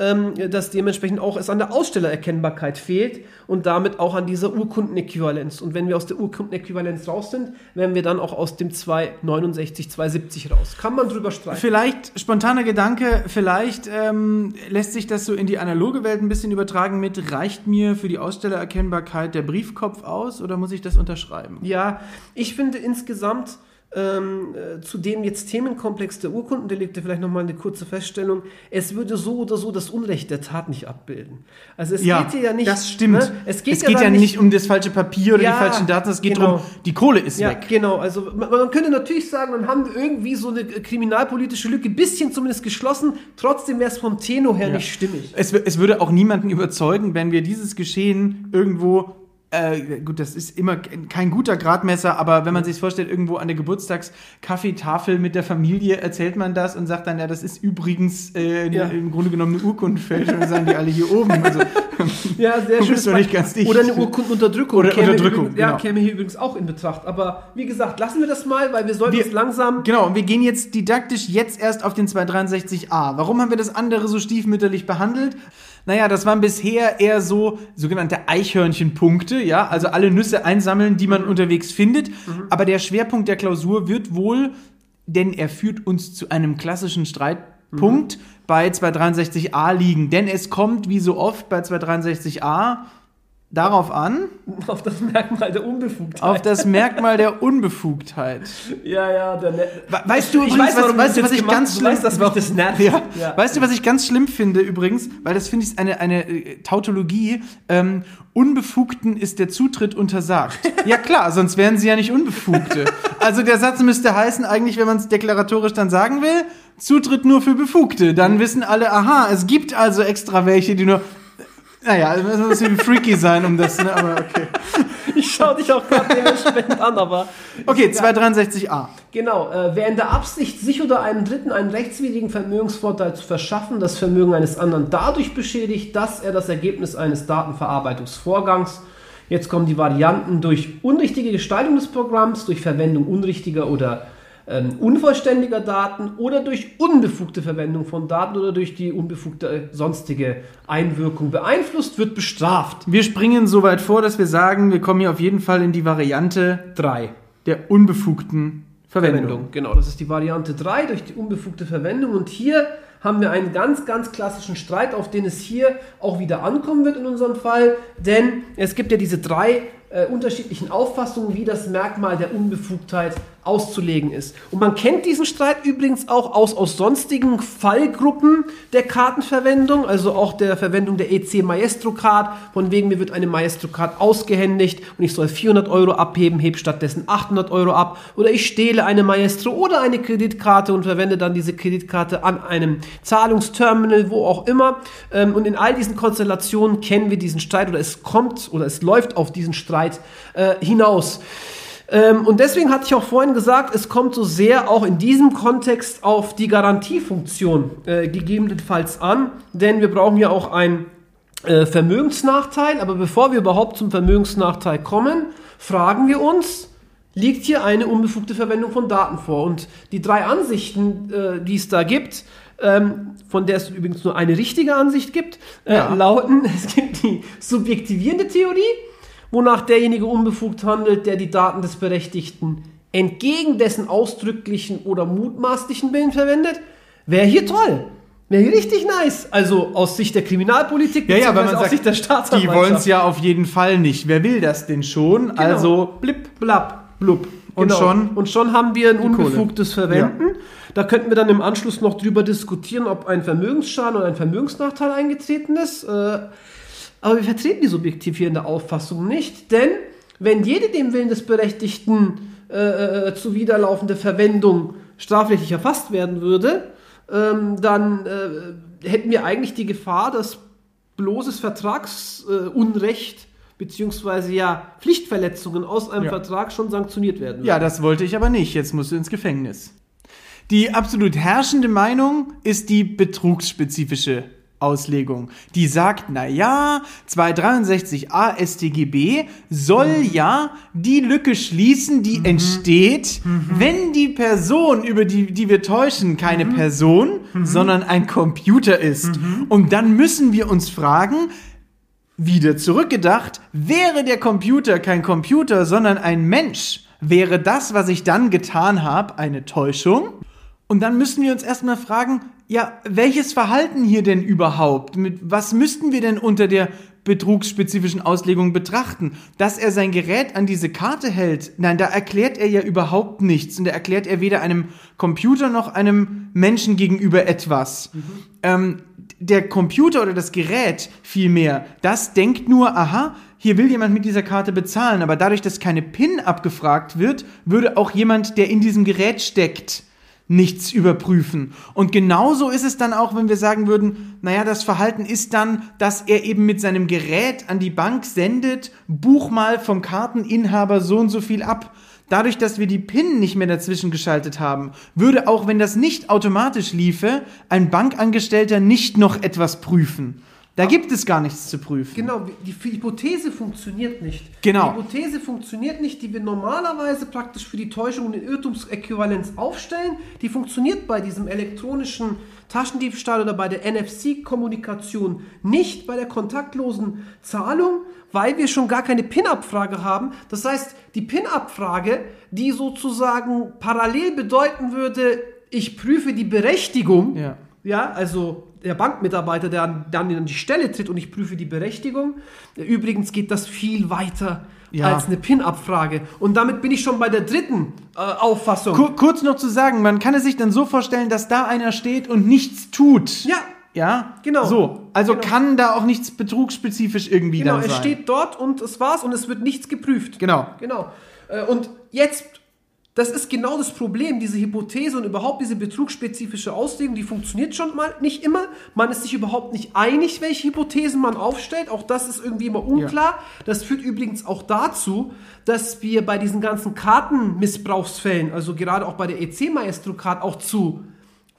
ähm, dass dementsprechend auch es an der Ausstellererkennbarkeit fehlt und damit auch an dieser Urkundenäquivalenz. Und wenn wir aus der Urkundenäquivalenz raus sind, wären wir dann auch aus dem 269, 270 raus. Kann man drüber streiten. Vielleicht, spontaner Gedanke, vielleicht ähm, lässt sich das so in die analoge Welt ein bisschen übertragen mit, reicht mir für die Ausstellererkennbarkeit der Briefkopf aus oder muss ich das unterschreiben? Ja, ich finde insgesamt ähm, äh, zu dem jetzt Themenkomplex der Urkundendelikte vielleicht nochmal eine kurze Feststellung. Es würde so oder so das Unrecht der Tat nicht abbilden. Also es geht hier ja nicht. das stimmt. ne? Es geht, es geht ja, nicht um das falsche Papier oder Ja, die falschen Daten, es geht genau. darum, die Kohle ist Ja, weg. genau. Also man, man könnte natürlich sagen, dann haben wir irgendwie so eine kriminalpolitische Lücke, ein bisschen zumindest geschlossen. Trotzdem wäre es vom Tenor her Ja. nicht stimmig. Es, es würde auch niemanden überzeugen, wenn wir dieses Geschehen irgendwo, äh, gut, das ist immer ke- kein guter Gradmesser, aber wenn man sich vorstellt, irgendwo an der Geburtstagskaffeetafel mit der Familie erzählt man das und sagt dann, ja, das ist übrigens äh, Ja. im Grunde genommen eine Urkundenfälschung, dann sagen die alle hier oben. Also, (laughs) Ja, sehr Du (laughs) schön. bist doch nicht ganz dicht. Oder eine Urkundenunterdrückung. Oder käme Unterdrückung, Übrigens, ja, genau. käme hier übrigens auch in Betracht. Aber wie gesagt, lassen wir das mal, weil wir sollten Wir- uns langsam. Genau, und wir gehen jetzt didaktisch jetzt erst auf den 263a. Warum haben wir das andere so stiefmütterlich behandelt? Naja, das waren bisher eher so sogenannte Eichhörnchenpunkte, ja, also alle Nüsse einsammeln, die man unterwegs findet. Aber der Schwerpunkt der Klausur wird wohl, denn er führt uns zu einem klassischen Streitpunkt bei 263a liegen. Denn es kommt, wie so oft bei 263a, darauf an, Auf das Merkmal der Unbefugtheit. auf das Merkmal der Unbefugtheit. (laughs) ja, ja, der ne We- Weißt du, ich übrigens, weiß, was, weißt du was ich ganz schlimm weißt, das (laughs) nervt. Ja. Ja. Weißt du, was ich ganz schlimm finde übrigens, weil das finde ich eine, eine äh, Tautologie. Ähm, Unbefugten ist der Zutritt untersagt. ja klar, sonst wären sie ja nicht Unbefugte. Also der Satz müsste heißen, eigentlich, wenn man es deklaratorisch dann sagen will, Zutritt nur für Befugte. Dann wissen alle, aha, es gibt also extra welche, die nur. Naja, es muss ein bisschen freaky sein, um das, ne? Aber okay. (laughs) Ich schaue dich auch gerade dementsprechend an, aber. Okay, 263a. Genau, äh, wer in der Absicht, sich oder einem Dritten einen rechtswidrigen Vermögensvorteil zu verschaffen, das Vermögen eines anderen dadurch beschädigt, dass er das Ergebnis eines Datenverarbeitungsvorgangs, jetzt kommen die Varianten, durch unrichtige Gestaltung des Programms, durch Verwendung unrichtiger oder ähm, unvollständiger Daten oder durch unbefugte Verwendung von Daten oder durch die unbefugte äh, sonstige Einwirkung beeinflusst, wird bestraft. Wir springen so weit vor, dass wir sagen, wir kommen hier auf jeden Fall in die Variante 3. der unbefugten Verwendung. Verwendung. Genau, das ist die Variante 3 durch die unbefugte Verwendung. Und hier haben wir einen ganz, ganz klassischen Streit, auf den es hier auch wieder ankommen wird in unserem Fall. Denn es gibt ja diese drei äh, unterschiedlichen Auffassungen, wie das Merkmal der Unbefugtheit auszulegen ist. Und man kennt diesen Streit übrigens auch aus, aus sonstigen Fallgruppen der Kartenverwendung, also auch der Verwendung der EC Maestro Card, von wegen mir wird eine Maestro Card ausgehändigt und ich soll 400 Euro abheben, heb stattdessen 800 Euro ab oder ich stehle eine Maestro oder eine Kreditkarte und verwende dann diese Kreditkarte an einem Zahlungsterminal, wo auch immer. Ähm, und in all diesen Konstellationen kennen wir diesen Streit oder es kommt oder es läuft auf diesen Streit äh, hinaus. Ähm, und deswegen hatte ich auch vorhin gesagt, es kommt so sehr auch in diesem Kontext auf die Garantiefunktion äh, gegebenenfalls an, denn wir brauchen ja auch einen äh, Vermögensnachteil. Aber bevor wir überhaupt zum Vermögensnachteil kommen, fragen wir uns, liegt hier eine unbefugte Verwendung von Daten vor? Und die drei Ansichten, äh, die es da gibt, ähm, von der es übrigens nur eine richtige Ansicht gibt, äh, Ja. lauten, (laughs) es gibt die subjektivierende Theorie, wonach derjenige unbefugt handelt, der die Daten des Berechtigten entgegen dessen ausdrücklichen oder mutmaßlichen Willen verwendet, wäre hier toll. Wäre hier richtig nice. Also aus Sicht der Kriminalpolitik, Ja, ja, weil man aus sagt, Sicht der die Staatsanwaltschaft. wollen es ja auf jeden Fall nicht. Wer will das denn schon? Also, blip, blab, blub. Und schon- und schon haben wir ein die Kohle. unbefugtes Verwenden. Da könnten wir dann im Anschluss noch drüber diskutieren, ob ein Vermögensschaden oder ein Vermögensnachteil eingetreten ist. Äh, Aber wir vertreten die subjektivierende Auffassung nicht, denn wenn jede dem Willen des Berechtigten äh, äh, zuwiderlaufende Verwendung strafrechtlich erfasst werden würde, ähm, dann äh, hätten wir eigentlich die Gefahr, dass bloßes Vertragsunrecht äh, beziehungsweise ja Pflichtverletzungen aus einem Ja. Vertrag schon sanktioniert werden. ja, das wollte ich aber nicht. Jetzt musst du ins Gefängnis. Die absolut herrschende Meinung ist die betrugsspezifische Auslegung. Die sagt, na ja, 263a StGB soll ja die Lücke schließen, die entsteht, wenn die Person, über die, die wir täuschen, keine Person, sondern ein Computer ist. Und dann müssen wir uns fragen, wieder zurückgedacht, wäre der Computer kein Computer, sondern ein Mensch, wäre das, was ich dann getan habe, eine Täuschung? Und dann müssen wir uns erstmal fragen, ja, welches Verhalten hier denn überhaupt? Mit was müssten wir denn unter der betrugsspezifischen Auslegung betrachten? Dass er sein Gerät an diese Karte hält, nein, da erklärt er ja überhaupt nichts. Und da erklärt er weder einem Computer noch einem Menschen gegenüber etwas. Ähm, der Computer oder das Gerät vielmehr, das denkt nur, aha, hier will jemand mit dieser Karte bezahlen, aber dadurch, dass keine PIN abgefragt wird, würde auch jemand, der in diesem Gerät steckt, nichts überprüfen. Und genauso ist es dann auch, wenn wir sagen würden, naja, das Verhalten ist dann, dass er eben mit seinem Gerät an die Bank sendet, buch mal vom Karteninhaber so und so viel ab. Dadurch, dass wir die PIN nicht mehr dazwischen geschaltet haben, würde auch, wenn das nicht automatisch liefe, ein Bankangestellter nicht noch etwas prüfen. Da gibt es gar nichts zu prüfen. Genau, die Hypothese funktioniert nicht. Genau. Die Hypothese funktioniert nicht, die wir normalerweise praktisch für die Täuschung und den Irrtumsäquivalenz aufstellen. Die funktioniert bei diesem elektronischen Taschendiebstahl oder bei der NFC-Kommunikation nicht, bei der kontaktlosen Zahlung, weil wir schon gar keine PIN-Abfrage haben. Das heißt, die PIN-Abfrage, die sozusagen parallel bedeuten würde, ich prüfe die Berechtigung, Ja. ja, also der Bankmitarbeiter, der an- dann an die Stelle tritt und ich prüfe die Berechtigung. Übrigens geht das viel weiter Ja. als eine PIN-Abfrage. Und damit bin ich schon bei der dritten äh, Auffassung. Kur kurz noch zu sagen, man kann es sich dann so vorstellen, dass da einer steht und nichts tut. Ja, Ja? Genau. So. Also Genau. kann da auch nichts betrugsspezifisch irgendwie genau, dann es sein. steht dort und es war's und es wird nichts geprüft. Genau. Genau. Äh, Und jetzt, das ist genau das Problem, diese Hypothese und überhaupt diese betrugsspezifische Auslegung, die funktioniert schon mal nicht immer. Man ist sich überhaupt nicht einig, welche Hypothesen man aufstellt. Auch das ist irgendwie immer unklar. Das führt übrigens auch dazu, dass wir bei diesen ganzen Kartenmissbrauchsfällen, also gerade auch bei der EC Maestro Card, auch zu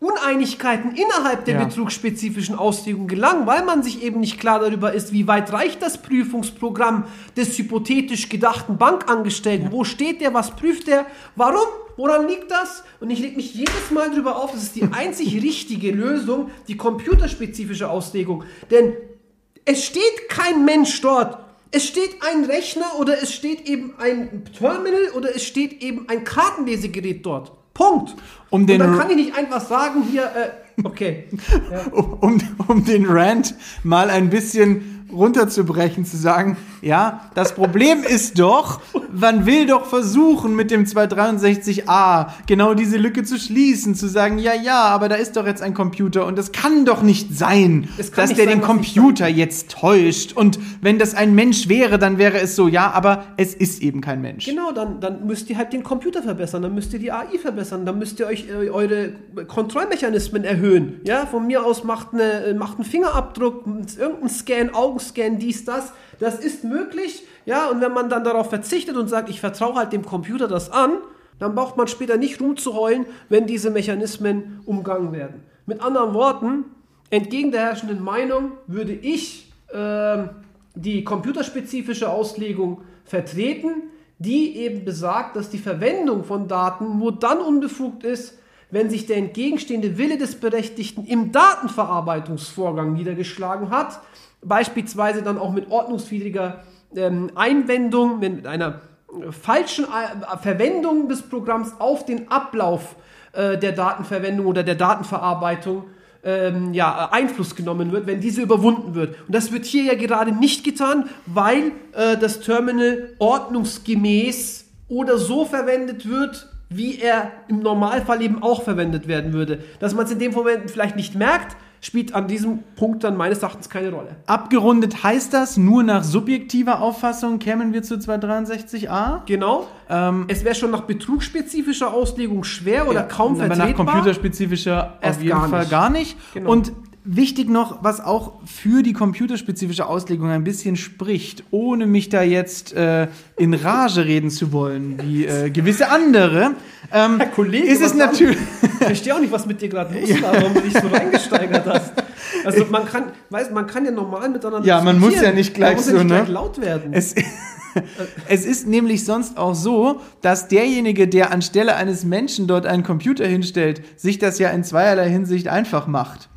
Uneinigkeiten innerhalb der Ja. betrugsspezifischen Auslegung gelangen, weil man sich eben nicht klar darüber ist, wie weit reicht das Prüfungsprogramm des hypothetisch gedachten Bankangestellten. Wo steht der, was prüft der, warum, woran liegt das? Und ich lege mich jedes Mal darüber auf, das ist die einzig richtige Lösung, die computerspezifische Auslegung. Denn es steht kein Mensch dort. Es steht ein Rechner oder es steht eben ein Terminal oder es steht eben ein Kartenlesegerät dort. Punkt. Um den Und dann kann ich nicht einfach sagen, hier, äh, okay. (laughs) Um, um, um den Rant mal ein bisschen runterzubrechen, zu sagen, ja, das Problem ist doch, man will doch versuchen, mit dem 263a genau diese Lücke zu schließen, zu sagen, ja, ja, aber da ist doch jetzt ein Computer und es kann doch nicht sein, dass nicht der sein, den Computer jetzt täuscht. Und wenn das ein Mensch wäre, dann wäre es so, ja, aber es ist eben kein Mensch. Genau, dann, dann müsst ihr halt den Computer verbessern, dann müsst ihr die AI verbessern, dann müsst ihr euch äh, eure Kontrollmechanismen erhöhen. Ja, von mir aus macht, eine, äh, macht einen Fingerabdruck, irgendein Scan, Augenscan, dies, das. Das ist möglich. Ja, und wenn man dann darauf verzichtet und sagt, ich vertraue halt dem Computer das an, dann braucht man später nicht rumzuheulen, wenn diese Mechanismen umgangen werden. Mit anderen Worten, entgegen der herrschenden Meinung würde ich ähm, die computerspezifische Auslegung vertreten, die eben besagt, dass die Verwendung von Daten nur dann unbefugt ist, wenn sich der entgegenstehende Wille des Berechtigten im Datenverarbeitungsvorgang niedergeschlagen hat, beispielsweise dann auch mit ordnungswidriger ähm, Einwendung, mit einer äh, falschen äh, Verwendung des Programms auf den Ablauf äh, der Datenverwendung oder der Datenverarbeitung ähm, ja, äh, Einfluss genommen wird, wenn diese überwunden wird. Und das wird hier ja gerade nicht getan, weil äh, das Terminal ordnungsgemäß oder so verwendet wird, wie er im Normalfall eben auch verwendet werden würde. Dass man es in dem Moment vielleicht nicht merkt, spielt an diesem Punkt dann meines Erachtens keine Rolle. Abgerundet heißt das, nur nach subjektiver Auffassung kämen wir zu 263a? Genau. Ähm, Es wäre schon nach betrugsspezifischer Auslegung schwer oder kaum aber vertretbar. nach computerspezifischer Erst auf jeden gar Fall nicht. gar nicht. Genau. Und wichtig noch, was auch für die computerspezifische Auslegung ein bisschen spricht, ohne mich da jetzt äh, in Rage reden zu wollen, wie äh, gewisse andere, ähm, (laughs) Herr Kollege, ist es natürlich... (laughs) Ich verstehe auch nicht, was mit dir gerade los war, warum du dich so reingesteigert hast. Also man kann, weißt, man kann ja normal miteinander Ja, man muss ja nicht gleich man muss so, ja nicht ne? gleich laut werden. Es, (laughs) es ist nämlich sonst auch so, dass derjenige, der anstelle eines Menschen dort einen Computer hinstellt, sich das ja in zweierlei Hinsicht einfach macht.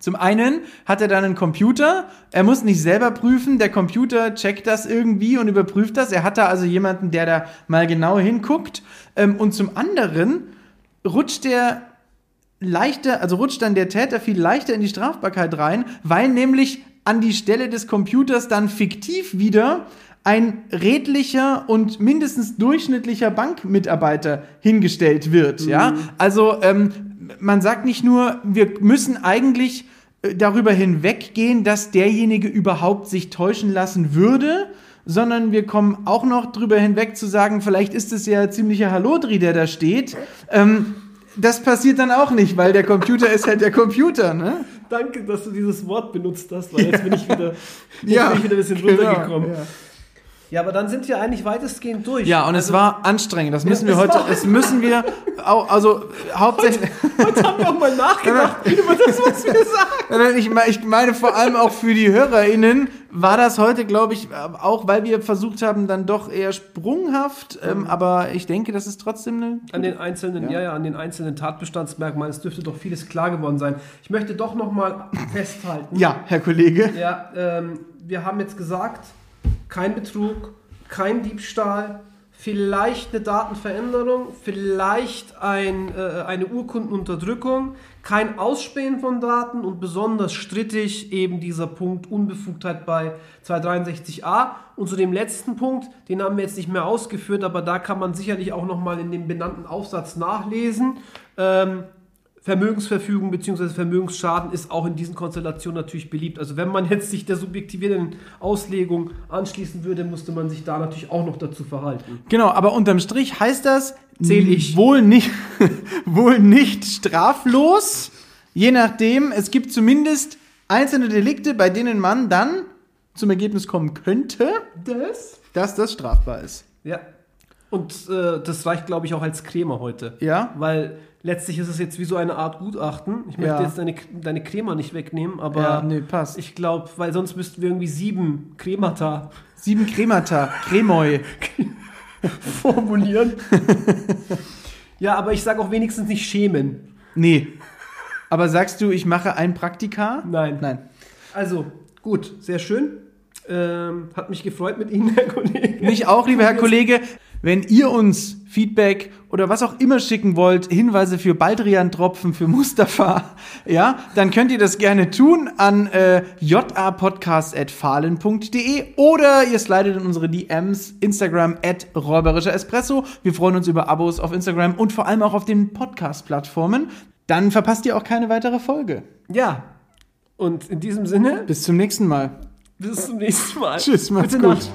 Zum einen hat er dann einen Computer, er muss nicht selber prüfen, der Computer checkt das irgendwie und überprüft das. Er hat da also jemanden, der da mal genau hinguckt. Ähm, Und zum anderen rutscht der leichter, also rutscht dann der Täter viel leichter in die Strafbarkeit rein, weil nämlich an die Stelle des Computers dann fiktiv wieder ein redlicher und mindestens durchschnittlicher Bankmitarbeiter hingestellt wird. Ja, also ähm, man sagt nicht nur, wir müssen eigentlich äh, darüber hinweggehen, dass derjenige überhaupt sich täuschen lassen würde, sondern wir kommen auch noch drüber hinweg zu sagen, vielleicht ist es ja ziemlicher Hallodri, der da steht. Ähm, das passiert dann auch nicht, weil der Computer ist halt der Computer, ne? Danke, dass du dieses Wort benutzt hast, weil jetzt bin ich (laughs) wieder, jetzt Ja, bin ich wieder ein bisschen genau, runtergekommen. ja. Ja. aber dann sind wir eigentlich weitestgehend durch. Ja, und es Also, war anstrengend. Das müssen wir es heute, es müssen wir, au- also hauptsächlich, Heute haben wir auch mal nachgedacht über das, was wir sagen. Nein, ich meine, ich meine vor allem auch für die HörerInnen war das heute, glaube ich, auch weil wir versucht haben, dann doch eher sprunghaft, ähm, aber ich denke, das ist trotzdem eine. An den einzelnen, ja. ja, an den einzelnen Tatbestandsmerkmalen, es dürfte doch vieles klar geworden sein. Ich möchte doch nochmal festhalten. Ja, Herr Kollege. Ja, ähm, wir haben jetzt gesagt, kein Betrug, kein Diebstahl, vielleicht eine Datenveränderung, vielleicht ein, äh, eine Urkundenunterdrückung, kein Ausspähen von Daten und besonders strittig eben dieser Punkt Unbefugtheit bei 263a. Und zu dem letzten Punkt, den haben wir jetzt nicht mehr ausgeführt, aber da kann man sicherlich auch nochmal in dem benannten Aufsatz nachlesen. Ähm, Vermögensverfügung bzw. Vermögensschaden ist auch in diesen Konstellationen natürlich beliebt. Also wenn man jetzt sich der subjektivierenden Auslegung anschließen würde, musste man sich da natürlich auch noch dazu verhalten. Genau, aber unterm Strich heißt das wohl nicht, (laughs) wohl nicht straflos. Je nachdem, es gibt zumindest einzelne Delikte, bei denen man dann zum Ergebnis kommen könnte, Das? dass das strafbar ist. Ja. Und äh, das reicht, glaube ich, auch als Crema heute. Ja? Weil letztlich ist es jetzt wie so eine Art Gutachten. Ich möchte Ja. jetzt deine, deine Crema nicht wegnehmen, aber Ja, nee, passt. ich glaube, weil sonst müssten wir irgendwie sieben Cremata Sieben Cremata, Cremoi. (laughs) formulieren. (laughs) ja, aber ich sage auch wenigstens nicht schämen. Nee. Aber sagst du, ich mache ein Praktika? Nein. Nein. Also, gut, sehr schön. Ähm, hat mich gefreut mit Ihnen, Herr Kollege. Mich auch, lieber Herr Kollege. Wenn ihr uns Feedback oder was auch immer schicken wollt, Hinweise für Baldrian-Tropfen, für Mustafa, (laughs) ja, dann könnt ihr das gerne tun an äh, japodcast.fahlen.de oder ihr slidet in unsere DMs, Instagram at räuberischer Espresso. Wir freuen uns über Abos auf Instagram und vor allem auch auf den Podcast-Plattformen. Dann verpasst ihr auch keine weitere Folge. Ja. Und in diesem Sinne, Bis zum nächsten Mal. bis zum nächsten Mal. Tschüss, macht's Gute gut. Nacht.